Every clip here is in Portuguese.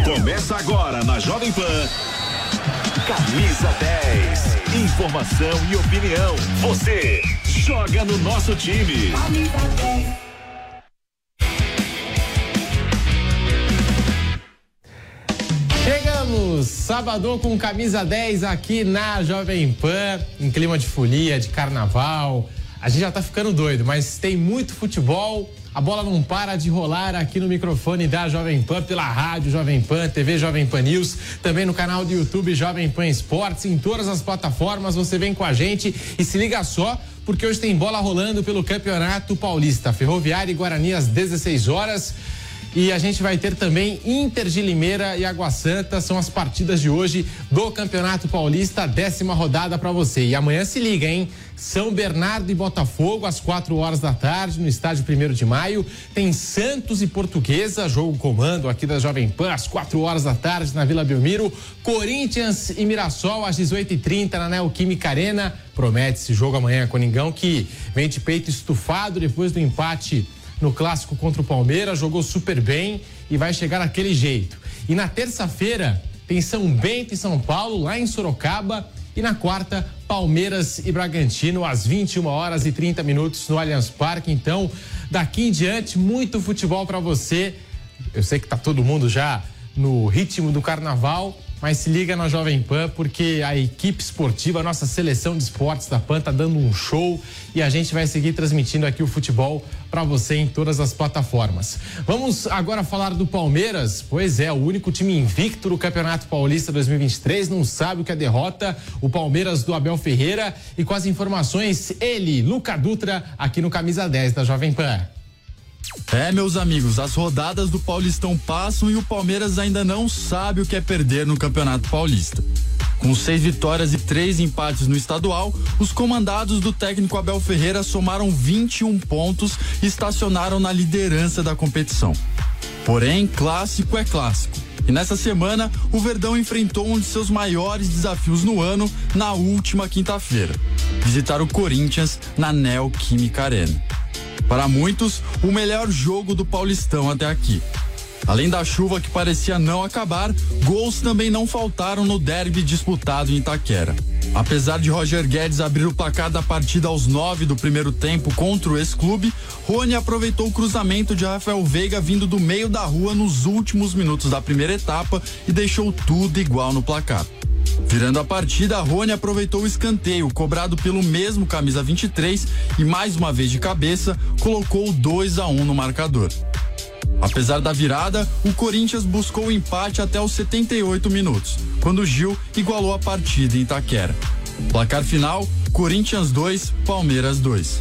Começa agora na Jovem Pan. Camisa 10. Informação e opinião. Você joga no nosso time. Chegamos, sábado com camisa 10 aqui na Jovem Pan, em clima de folia, de carnaval. A gente já tá ficando doido, mas tem muito futebol. A bola não para de rolar aqui no microfone da Jovem Pan, pela rádio Jovem Pan, TV Jovem Pan News, também no canal do YouTube Jovem Pan Esportes, em todas as plataformas. Você vem com a gente e se liga só, porque hoje tem bola rolando pelo Campeonato Paulista. Ferroviária e Guarani às 16 horas. E a gente vai ter também Inter de Limeira e Água Santa, são as partidas de hoje do Campeonato Paulista, décima rodada para você. E amanhã se liga, hein? São Bernardo e Botafogo, às 4 horas da tarde, no estádio 1 de maio. Tem Santos e Portuguesa, jogo comando aqui da Jovem Pan, às 4 horas da tarde, na Vila Belmiro. Corinthians e Mirassol, às 18h30, na Neoquímica Arena. Promete esse jogo amanhã, Coningão, que vem de peito estufado depois do empate no clássico contra o Palmeiras, jogou super bem e vai chegar daquele jeito. E na terça-feira tem São Bento e São Paulo, lá em Sorocaba. E na quarta, Palmeiras e Bragantino, às 21 horas e 30 minutos no Allianz Parque. Então, daqui em diante, muito futebol para você. Eu sei que tá todo mundo já no ritmo do carnaval, mas se liga na Jovem Pan, porque a equipe esportiva, a nossa seleção de esportes da Pan tá dando um show e a gente vai seguir transmitindo aqui o futebol para você em todas as plataformas. Vamos agora falar do Palmeiras. Pois é, o único time invicto do Campeonato Paulista 2023, não sabe o que é derrota, o Palmeiras do Abel Ferreira e com as informações ele, Luca Dutra, aqui no Camisa 10 da Jovem Pan. É, meus amigos, as rodadas do Paulistão passam e o Palmeiras ainda não sabe o que é perder no Campeonato Paulista. Com seis vitórias e três empates no estadual, os comandados do técnico Abel Ferreira somaram 21 pontos e estacionaram na liderança da competição. Porém, clássico é clássico. E nessa semana, o Verdão enfrentou um de seus maiores desafios no ano na última quinta-feira: visitar o Corinthians na Neoquímica Arena. Para muitos, o melhor jogo do Paulistão até aqui. Além da chuva que parecia não acabar, gols também não faltaram no derby disputado em Itaquera. Apesar de Roger Guedes abrir o placar da partida aos nove do primeiro tempo contra o ex-clube, Rony aproveitou o cruzamento de Rafael Veiga vindo do meio da rua nos últimos minutos da primeira etapa e deixou tudo igual no placar. Virando a partida, Rony aproveitou o escanteio cobrado pelo mesmo camisa 23 e mais uma vez de cabeça colocou 2 a 1 um no marcador. Apesar da virada, o Corinthians buscou o empate até os 78 minutos, quando Gil igualou a partida em Itaquera. Placar final: Corinthians 2, Palmeiras 2.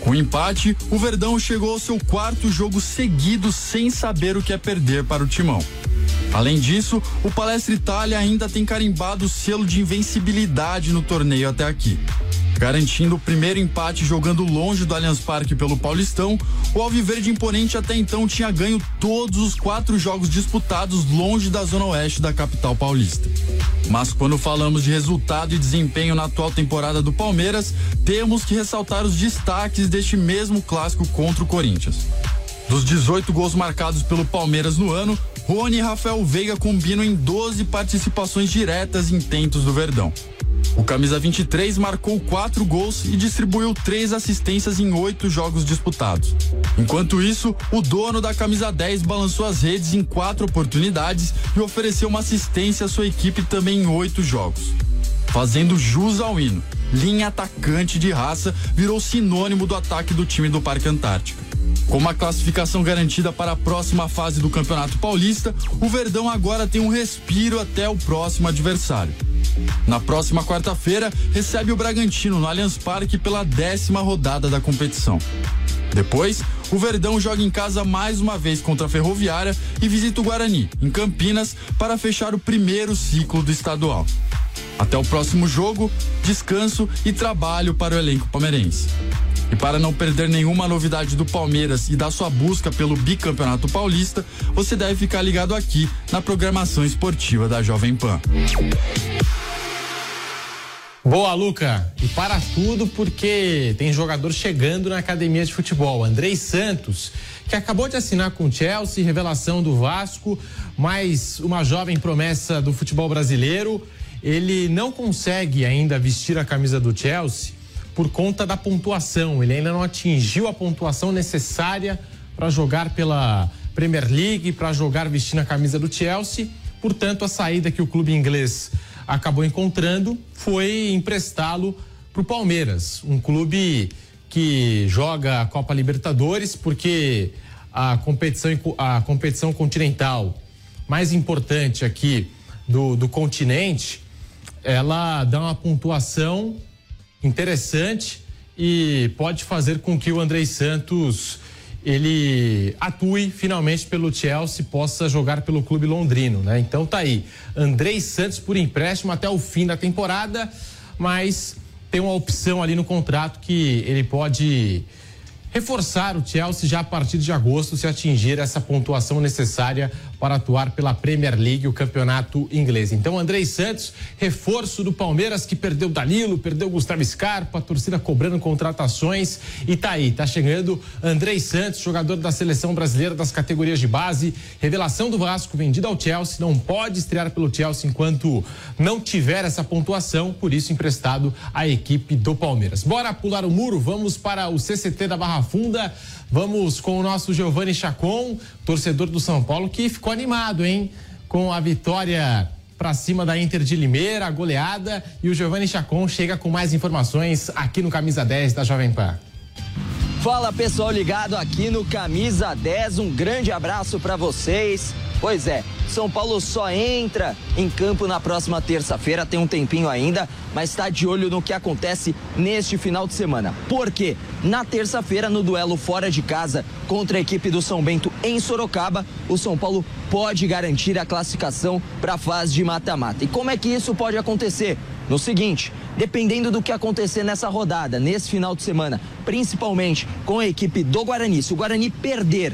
Com o empate, o Verdão chegou ao seu quarto jogo seguido sem saber o que é perder para o Timão. Além disso, o Palestra Itália ainda tem carimbado o selo de invencibilidade no torneio até aqui. Garantindo o primeiro empate jogando longe do Allianz Parque pelo Paulistão, o Alviverde Imponente até então tinha ganho todos os quatro jogos disputados longe da zona oeste da capital paulista. Mas quando falamos de resultado e desempenho na atual temporada do Palmeiras, temos que ressaltar os destaques deste mesmo clássico contra o Corinthians. Dos 18 gols marcados pelo Palmeiras no ano, Rony e Rafael Veiga combinam em 12 participações diretas em tentos do Verdão. O camisa 23 marcou quatro gols e distribuiu três assistências em oito jogos disputados. Enquanto isso, o dono da camisa 10 balançou as redes em quatro oportunidades e ofereceu uma assistência à sua equipe também em oito jogos. Fazendo jus ao hino, linha atacante de raça virou sinônimo do ataque do time do Parque Antártica. Com uma classificação garantida para a próxima fase do Campeonato Paulista, o Verdão agora tem um respiro até o próximo adversário. Na próxima quarta-feira, recebe o Bragantino no Allianz Parque pela décima rodada da competição. Depois, o Verdão joga em casa mais uma vez contra a Ferroviária e visita o Guarani, em Campinas, para fechar o primeiro ciclo do estadual. Até o próximo jogo, descanso e trabalho para o elenco palmeirense. E para não perder nenhuma novidade do Palmeiras e da sua busca pelo bicampeonato paulista, você deve ficar ligado aqui na programação esportiva da Jovem Pan. Boa, Luca. E para tudo, porque tem jogador chegando na academia de futebol. Andrei Santos, que acabou de assinar com o Chelsea, revelação do Vasco, mais uma jovem promessa do futebol brasileiro. Ele não consegue ainda vestir a camisa do Chelsea por conta da pontuação. Ele ainda não atingiu a pontuação necessária para jogar pela Premier League, para jogar vestindo a camisa do Chelsea. Portanto, a saída que o clube inglês acabou encontrando foi emprestá-lo para o Palmeiras, um clube que joga a Copa Libertadores, porque a competição, a competição continental mais importante aqui do, do continente, ela dá uma pontuação interessante e pode fazer com que o Andrei Santos ele atue finalmente pelo Chelsea, possa jogar pelo clube londrino, né? Então tá aí, Andrei Santos por empréstimo até o fim da temporada, mas tem uma opção ali no contrato que ele pode reforçar o Chelsea já a partir de agosto se atingir essa pontuação necessária para atuar pela Premier League, o campeonato inglês. Então, Andrei Santos, reforço do Palmeiras que perdeu Danilo, perdeu Gustavo Scarpa, a torcida cobrando contratações e tá aí, tá chegando Andrei Santos, jogador da seleção brasileira das categorias de base, revelação do Vasco, vendido ao Chelsea, não pode estrear pelo Chelsea enquanto não tiver essa pontuação, por isso emprestado à equipe do Palmeiras. Bora pular o muro, vamos para o CCT da Barra Funda. Vamos com o nosso Giovanni Chacon, torcedor do São Paulo, que ficou animado, hein? Com a vitória para cima da Inter de Limeira, a goleada. E o Giovanni Chacon chega com mais informações aqui no Camisa 10 da Jovem Pan. Fala pessoal ligado aqui no Camisa 10, um grande abraço para vocês. Pois é, São Paulo só entra em campo na próxima terça-feira, tem um tempinho ainda, mas está de olho no que acontece neste final de semana. Por quê? Na terça-feira, no duelo fora de casa contra a equipe do São Bento em Sorocaba, o São Paulo pode garantir a classificação para a fase de mata-mata. E como é que isso pode acontecer? No seguinte, dependendo do que acontecer nessa rodada, nesse final de semana, principalmente com a equipe do Guarani, se o Guarani perder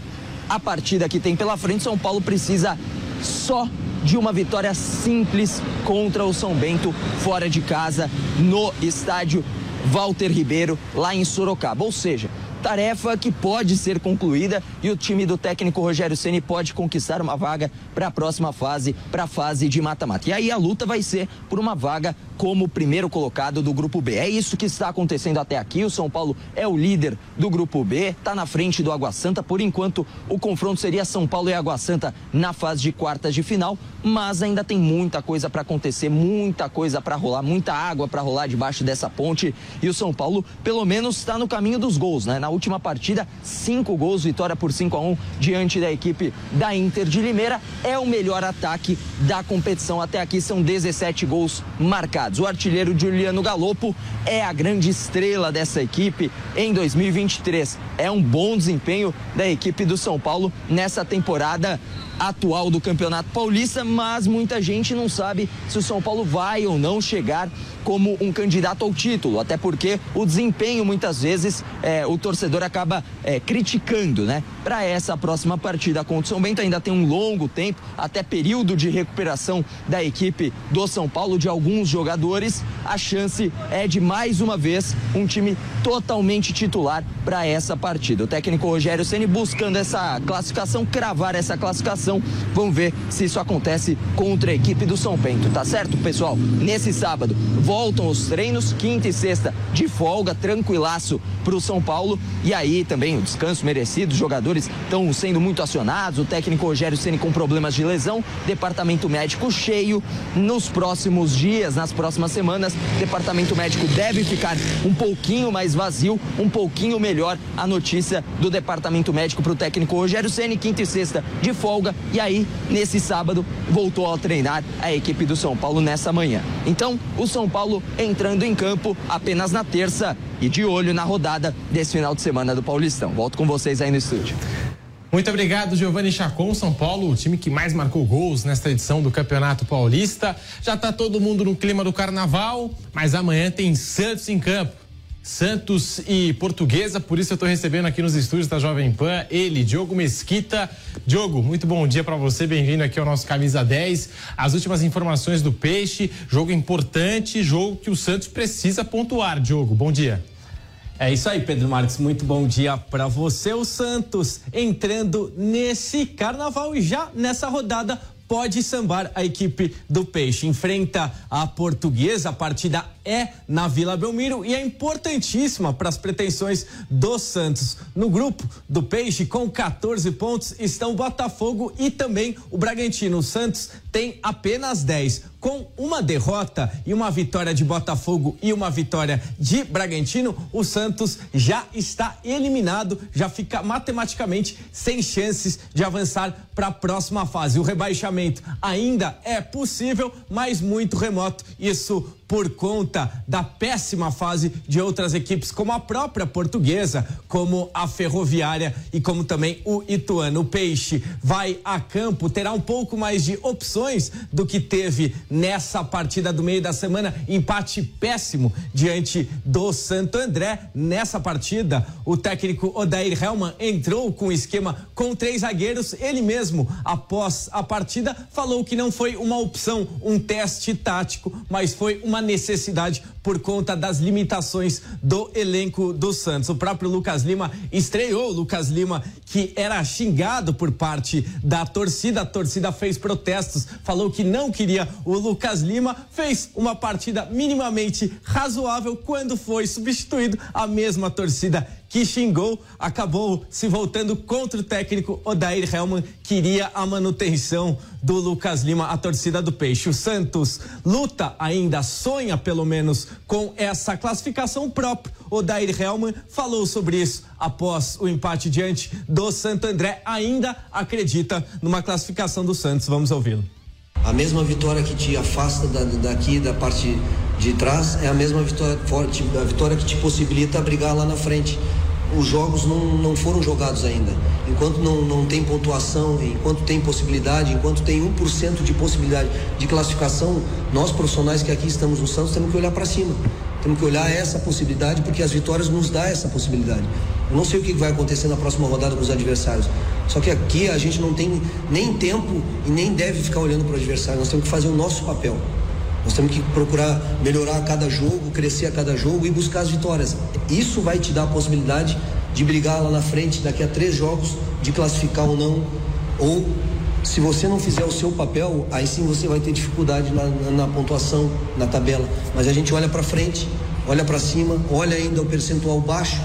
a partida que tem pela frente, São Paulo precisa só de uma vitória simples contra o São Bento fora de casa no estádio Walter Ribeiro, lá em Sorocaba. Ou seja, tarefa que pode ser concluída e o time do técnico Rogério Ceni pode conquistar uma vaga para a próxima fase, para a fase de mata-mata. E aí a luta vai ser por uma vaga como primeiro colocado do grupo B. É isso que está acontecendo até aqui. O São Paulo é o líder do grupo B, está na frente do Água Santa. Por enquanto, o confronto seria São Paulo e Água Santa na fase de quartas de final, mas ainda tem muita coisa para acontecer, muita coisa para rolar, muita água para rolar debaixo dessa ponte. E o São Paulo, pelo menos, está no caminho dos gols, né? Na última partida, cinco gols, vitória por 5 a 1 diante da equipe da Inter de Limeira. É o melhor ataque da competição. Até aqui são 17 gols marcados. O artilheiro Juliano Galopo é a grande estrela dessa equipe em 2023. É um bom desempenho da equipe do São Paulo nessa temporada atual do Campeonato Paulista, mas muita gente não sabe se o São Paulo vai ou não chegar como um candidato ao título, até porque o desempenho muitas vezes é, o torcedor acaba é, criticando, né? Para essa próxima partida contra o São Bento ainda tem um longo tempo, até período de recuperação da equipe do São Paulo de alguns jogadores. A chance é de mais uma vez um time totalmente titular para essa partida. O técnico Rogério Ceni buscando essa classificação, cravar essa classificação. Vamos ver se isso acontece contra a equipe do São Bento, tá certo, pessoal? Nesse sábado, voltam os treinos, quinta e sexta de folga, tranquilaço para o São Paulo. E aí também o descanso merecido, os jogadores estão sendo muito acionados, o técnico Rogério Ceni com problemas de lesão, departamento médico cheio. Nos próximos dias, nas próximas semanas, departamento médico deve ficar um pouquinho mais vazio, um pouquinho melhor a notícia do departamento médico para o técnico Rogério Ceni, quinta e sexta de folga. E aí, nesse sábado, voltou a treinar a equipe do São Paulo nessa manhã. Então, o São Paulo entrando em campo apenas na terça e de olho na rodada desse final de semana do Paulistão. Volto com vocês aí no estúdio. Muito obrigado, Giovanni Chacon, São Paulo, o time que mais marcou gols nesta edição do Campeonato Paulista. Já está todo mundo no clima do carnaval, mas amanhã tem Santos em campo. Santos e Portuguesa, por isso eu estou recebendo aqui nos estúdios da Jovem Pan ele, Diogo Mesquita. Diogo, muito bom dia para você, bem-vindo aqui ao nosso Camisa 10. As últimas informações do Peixe, jogo importante, jogo que o Santos precisa pontuar. Diogo, bom dia. É isso aí, Pedro Marques. Muito bom dia para você. O Santos entrando nesse carnaval e já nessa rodada pode sambar a equipe do Peixe. Enfrenta a Portuguesa, a partida é na Vila Belmiro e é importantíssima para as pretensões do Santos. No grupo do Peixe, com 14 pontos, estão Botafogo e também o Bragantino. O Santos tem apenas 10. Com uma derrota e uma vitória de Botafogo e uma vitória de Bragantino, o Santos já está eliminado, já fica matematicamente sem chances de avançar para a próxima fase. O rebaixamento ainda é possível, mas muito remoto. Isso por conta da péssima fase de outras equipes, como a própria portuguesa, como a ferroviária e como também o Ituano. O Peixe vai a campo, terá um pouco mais de opções do que teve nessa partida do meio da semana. Empate péssimo diante do Santo André. Nessa partida, o técnico Odair Helman entrou com o esquema com três zagueiros. Ele mesmo, após a partida, falou que não foi uma opção, um teste tático, mas foi uma necessidade por conta das limitações do elenco do Santos. O próprio Lucas Lima estreou, Lucas Lima que era xingado por parte da torcida, a torcida fez protestos, falou que não queria o Lucas Lima, fez uma partida minimamente razoável quando foi substituído a mesma torcida que xingou, acabou se voltando contra o técnico Odair Helman, queria a manutenção do Lucas Lima, a torcida do Peixe. O Santos luta ainda, sonha pelo menos com essa classificação própria. Odair Helman falou sobre isso após o empate diante do Santo André. Ainda acredita numa classificação do Santos. Vamos ouvi-lo. A mesma vitória que te afasta da, daqui, da parte de trás, é a mesma vitória, forte, a vitória que te possibilita brigar lá na frente os jogos não, não foram jogados ainda. Enquanto não, não tem pontuação, enquanto tem possibilidade, enquanto tem 1% de possibilidade de classificação, nós profissionais que aqui estamos no Santos temos que olhar para cima. Temos que olhar essa possibilidade porque as vitórias nos dão essa possibilidade. Eu não sei o que vai acontecer na próxima rodada com os adversários. Só que aqui a gente não tem nem tempo e nem deve ficar olhando para o adversário. Nós temos que fazer o nosso papel. Nós temos que procurar melhorar a cada jogo, crescer a cada jogo e buscar as vitórias. Isso vai te dar a possibilidade de brigar lá na frente, daqui a três jogos, de classificar ou não. Ou, se você não fizer o seu papel, aí sim você vai ter dificuldade na, na, na pontuação, na tabela. Mas a gente olha para frente, olha para cima, olha ainda o percentual baixo.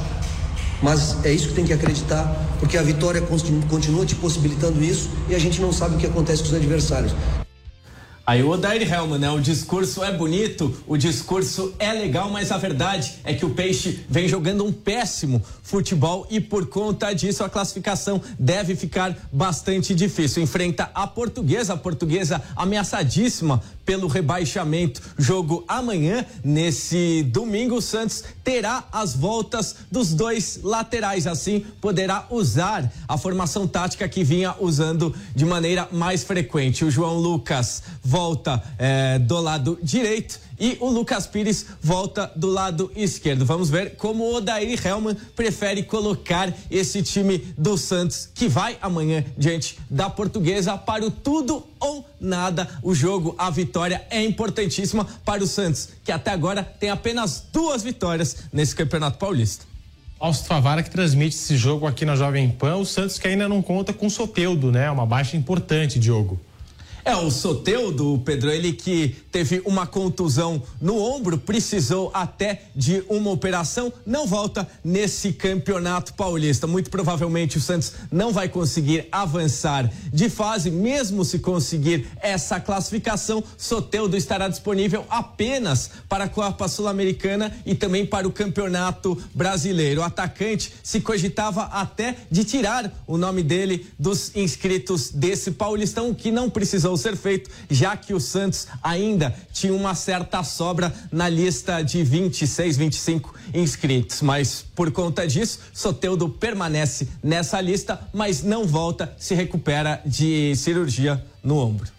Mas é isso que tem que acreditar, porque a vitória continua te possibilitando isso e a gente não sabe o que acontece com os adversários. Aí o Odair Helman, né? O discurso é bonito, o discurso é legal, mas a verdade é que o Peixe vem jogando um péssimo futebol e por conta disso a classificação deve ficar bastante difícil. Enfrenta a Portuguesa, a Portuguesa ameaçadíssima pelo rebaixamento. Jogo amanhã, nesse domingo, o Santos terá as voltas dos dois laterais, assim poderá usar a formação tática que vinha usando de maneira mais frequente. O João Lucas volta é, do lado direito e o Lucas Pires volta do lado esquerdo. Vamos ver como o Odair Helman prefere colocar esse time do Santos, que vai amanhã diante da Portuguesa para o tudo ou nada. O jogo, a vitória é importantíssima para o Santos, que até agora tem apenas duas vitórias nesse Campeonato Paulista. Fausto Favara que transmite esse jogo aqui na Jovem Pan. O Santos que ainda não conta com Soteudo, né? Uma baixa importante, Diogo. É, o Soteudo, Pedro, ele que teve uma contusão no ombro, precisou até de uma operação, não volta nesse campeonato paulista. Muito provavelmente o Santos não vai conseguir avançar de fase, mesmo se conseguir essa classificação. Soteudo estará disponível apenas para a Copa Sul-Americana e também para o Campeonato Brasileiro. O atacante se cogitava até de tirar o nome dele dos inscritos desse Paulistão, que não precisou ser feito, já que o Santos ainda tinha uma certa sobra na lista de 26, 25 inscritos. Mas por conta disso, Soteudo permanece nessa lista, mas não volta, se recupera de cirurgia no ombro.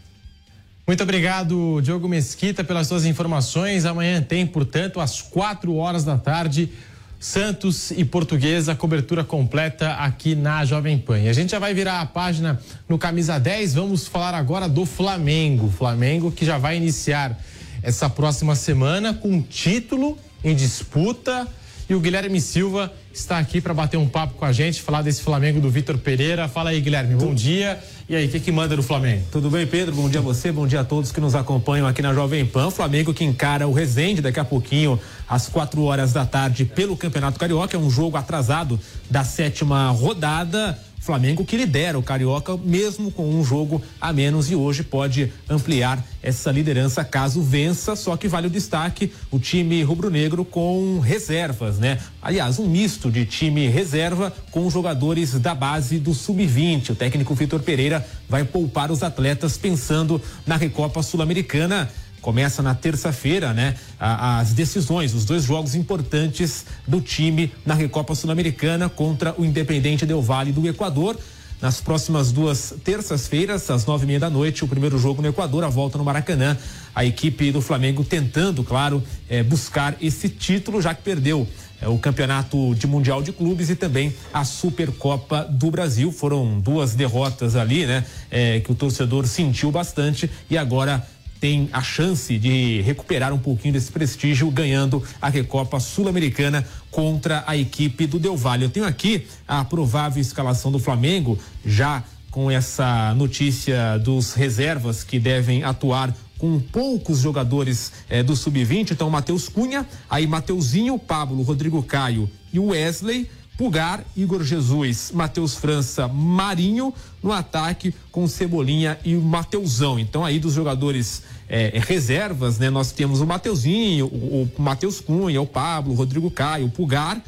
Muito obrigado, Diogo Mesquita, pelas suas informações. Amanhã tem, portanto, às quatro horas da tarde, Santos e Portuguesa, cobertura completa aqui na Jovem Pan. A gente já vai virar a página no Camisa 10. Vamos falar agora do Flamengo. Flamengo que já vai iniciar essa próxima semana com título em disputa. E o Guilherme Silva está aqui para bater um papo com a gente, falar desse Flamengo do Vitor Pereira. Fala aí, Guilherme, bom dia. E aí, o que, que manda no Flamengo? Tudo bem, Pedro? Bom dia a você, bom dia a todos que nos acompanham aqui na Jovem Pan. Flamengo que encara o Resende daqui a pouquinho, às quatro horas da tarde, pelo Campeonato Carioca. É um jogo atrasado da sétima rodada. Flamengo que lidera o Carioca, mesmo com um jogo a menos, e hoje pode ampliar essa liderança caso vença. Só que vale o destaque: o time rubro-negro com reservas, né? Aliás, um misto de time reserva com jogadores da base do sub-20. O técnico Vitor Pereira vai poupar os atletas pensando na Recopa Sul-Americana começa na terça-feira, né? As decisões, os dois jogos importantes do time na Recopa Sul-Americana contra o Independente Del Vale do Equador. Nas próximas duas terças-feiras, às nove e meia da noite, o primeiro jogo no Equador, a volta no Maracanã. A equipe do Flamengo tentando, claro, eh, buscar esse título, já que perdeu eh, o campeonato de Mundial de Clubes e também a Supercopa do Brasil. Foram duas derrotas ali, né? Eh, que o torcedor sentiu bastante e agora tem a chance de recuperar um pouquinho desse prestígio ganhando a Recopa Sul-Americana contra a equipe do Del Valle. Eu tenho aqui a provável escalação do Flamengo, já com essa notícia dos reservas que devem atuar com poucos jogadores eh, do sub-20. Então, Matheus Cunha, aí Mateuzinho, Pablo, Rodrigo Caio e Wesley. Pugar, Igor Jesus, Matheus França, Marinho no ataque com Cebolinha e Mateuzão. Então aí dos jogadores é, reservas, né? Nós temos o Mateuzinho, o, o Matheus Cunha, o Pablo, o Rodrigo Caio, o Pugar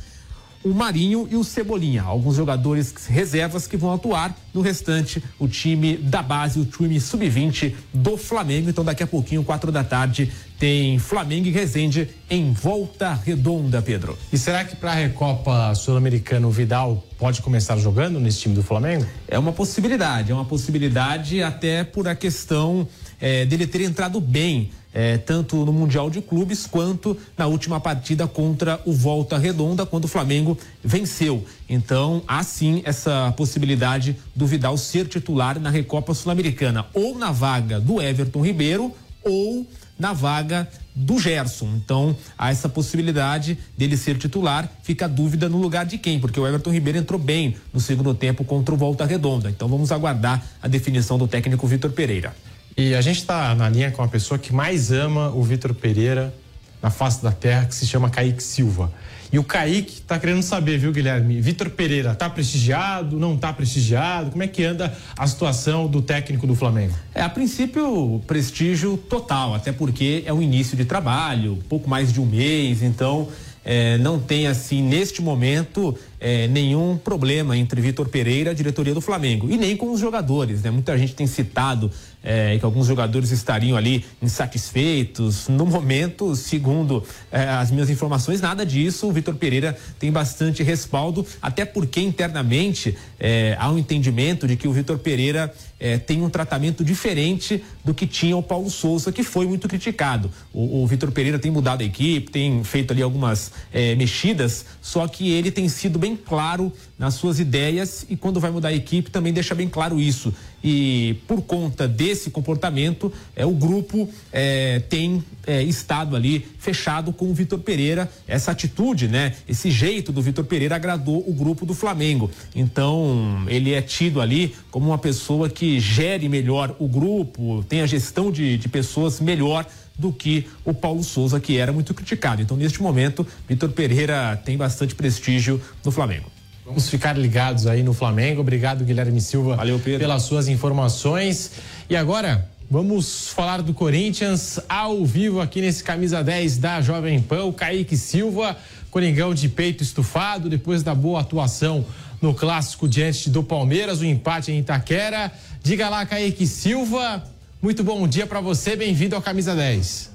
o Marinho e o Cebolinha, alguns jogadores reservas que vão atuar no restante, o time da base, o time sub-20 do Flamengo. Então, daqui a pouquinho, quatro da tarde, tem Flamengo e Resende em volta redonda, Pedro. E será que para a Recopa Sul-Americana o Vidal pode começar jogando nesse time do Flamengo? É uma possibilidade, é uma possibilidade até por a questão é, dele ter entrado bem é, tanto no Mundial de Clubes quanto na última partida contra o Volta Redonda, quando o Flamengo venceu. Então, há sim essa possibilidade do Vidal ser titular na Recopa Sul-Americana, ou na vaga do Everton Ribeiro, ou na vaga do Gerson. Então, há essa possibilidade dele ser titular. Fica a dúvida no lugar de quem, porque o Everton Ribeiro entrou bem no segundo tempo contra o Volta Redonda. Então, vamos aguardar a definição do técnico Vitor Pereira. E a gente está na linha com a pessoa que mais ama o Vitor Pereira na face da terra, que se chama Kaique Silva. E o Kaique está querendo saber, viu, Guilherme? Vitor Pereira está prestigiado, não está prestigiado? Como é que anda a situação do técnico do Flamengo? É, a princípio, prestígio total, até porque é o início de trabalho, pouco mais de um mês, então é, não tem assim neste momento é, nenhum problema entre Vitor Pereira e a diretoria do Flamengo e nem com os jogadores, né? Muita gente tem citado é, que alguns jogadores estariam ali insatisfeitos. No momento, segundo é, as minhas informações, nada disso. O Vitor Pereira tem bastante respaldo, até porque internamente é, há um entendimento de que o Vitor Pereira é, tem um tratamento diferente do que tinha o Paulo Souza, que foi muito criticado. O, o Vitor Pereira tem mudado a equipe, tem feito ali algumas é, mexidas, só que ele tem sido bem claro nas suas ideias e quando vai mudar a equipe também deixa bem claro isso. E por conta desse comportamento, é, o grupo é, tem é, estado ali fechado com o Vitor Pereira. Essa atitude, né? Esse jeito do Vitor Pereira agradou o grupo do Flamengo. Então, ele é tido ali como uma pessoa que gere melhor o grupo, tem a gestão de, de pessoas melhor do que o Paulo Souza, que era muito criticado. Então, neste momento, Vitor Pereira tem bastante prestígio no Flamengo. Vamos ficar ligados aí no Flamengo. Obrigado, Guilherme Silva, Valeu, pelas suas informações. E agora, vamos falar do Corinthians ao vivo aqui nesse camisa 10 da Jovem Pan. O Kaique Silva, Coringão de peito estufado, depois da boa atuação no clássico diante do Palmeiras, o empate em Itaquera. Diga lá, Kaique Silva, muito bom dia para você, bem-vindo ao Camisa 10.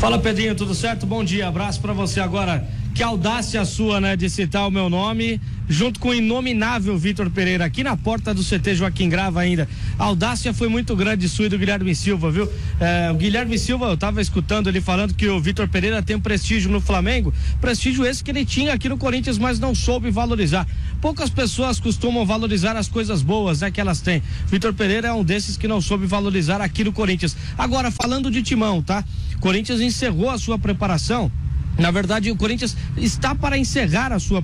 Fala Pedrinho, tudo certo? Bom dia, abraço para você agora. Que audácia sua, né, de citar o meu nome, junto com o inominável Vitor Pereira, aqui na porta do CT Joaquim Grava ainda. A audácia foi muito grande sua e do Guilherme Silva, viu? É, o Guilherme Silva, eu tava escutando ele falando que o Vitor Pereira tem um prestígio no Flamengo, prestígio esse que ele tinha aqui no Corinthians, mas não soube valorizar. Poucas pessoas costumam valorizar as coisas boas, né, que elas têm. Vitor Pereira é um desses que não soube valorizar aqui no Corinthians. Agora, falando de timão, tá? Corinthians encerrou a sua preparação na verdade, o Corinthians está para encerrar a sua.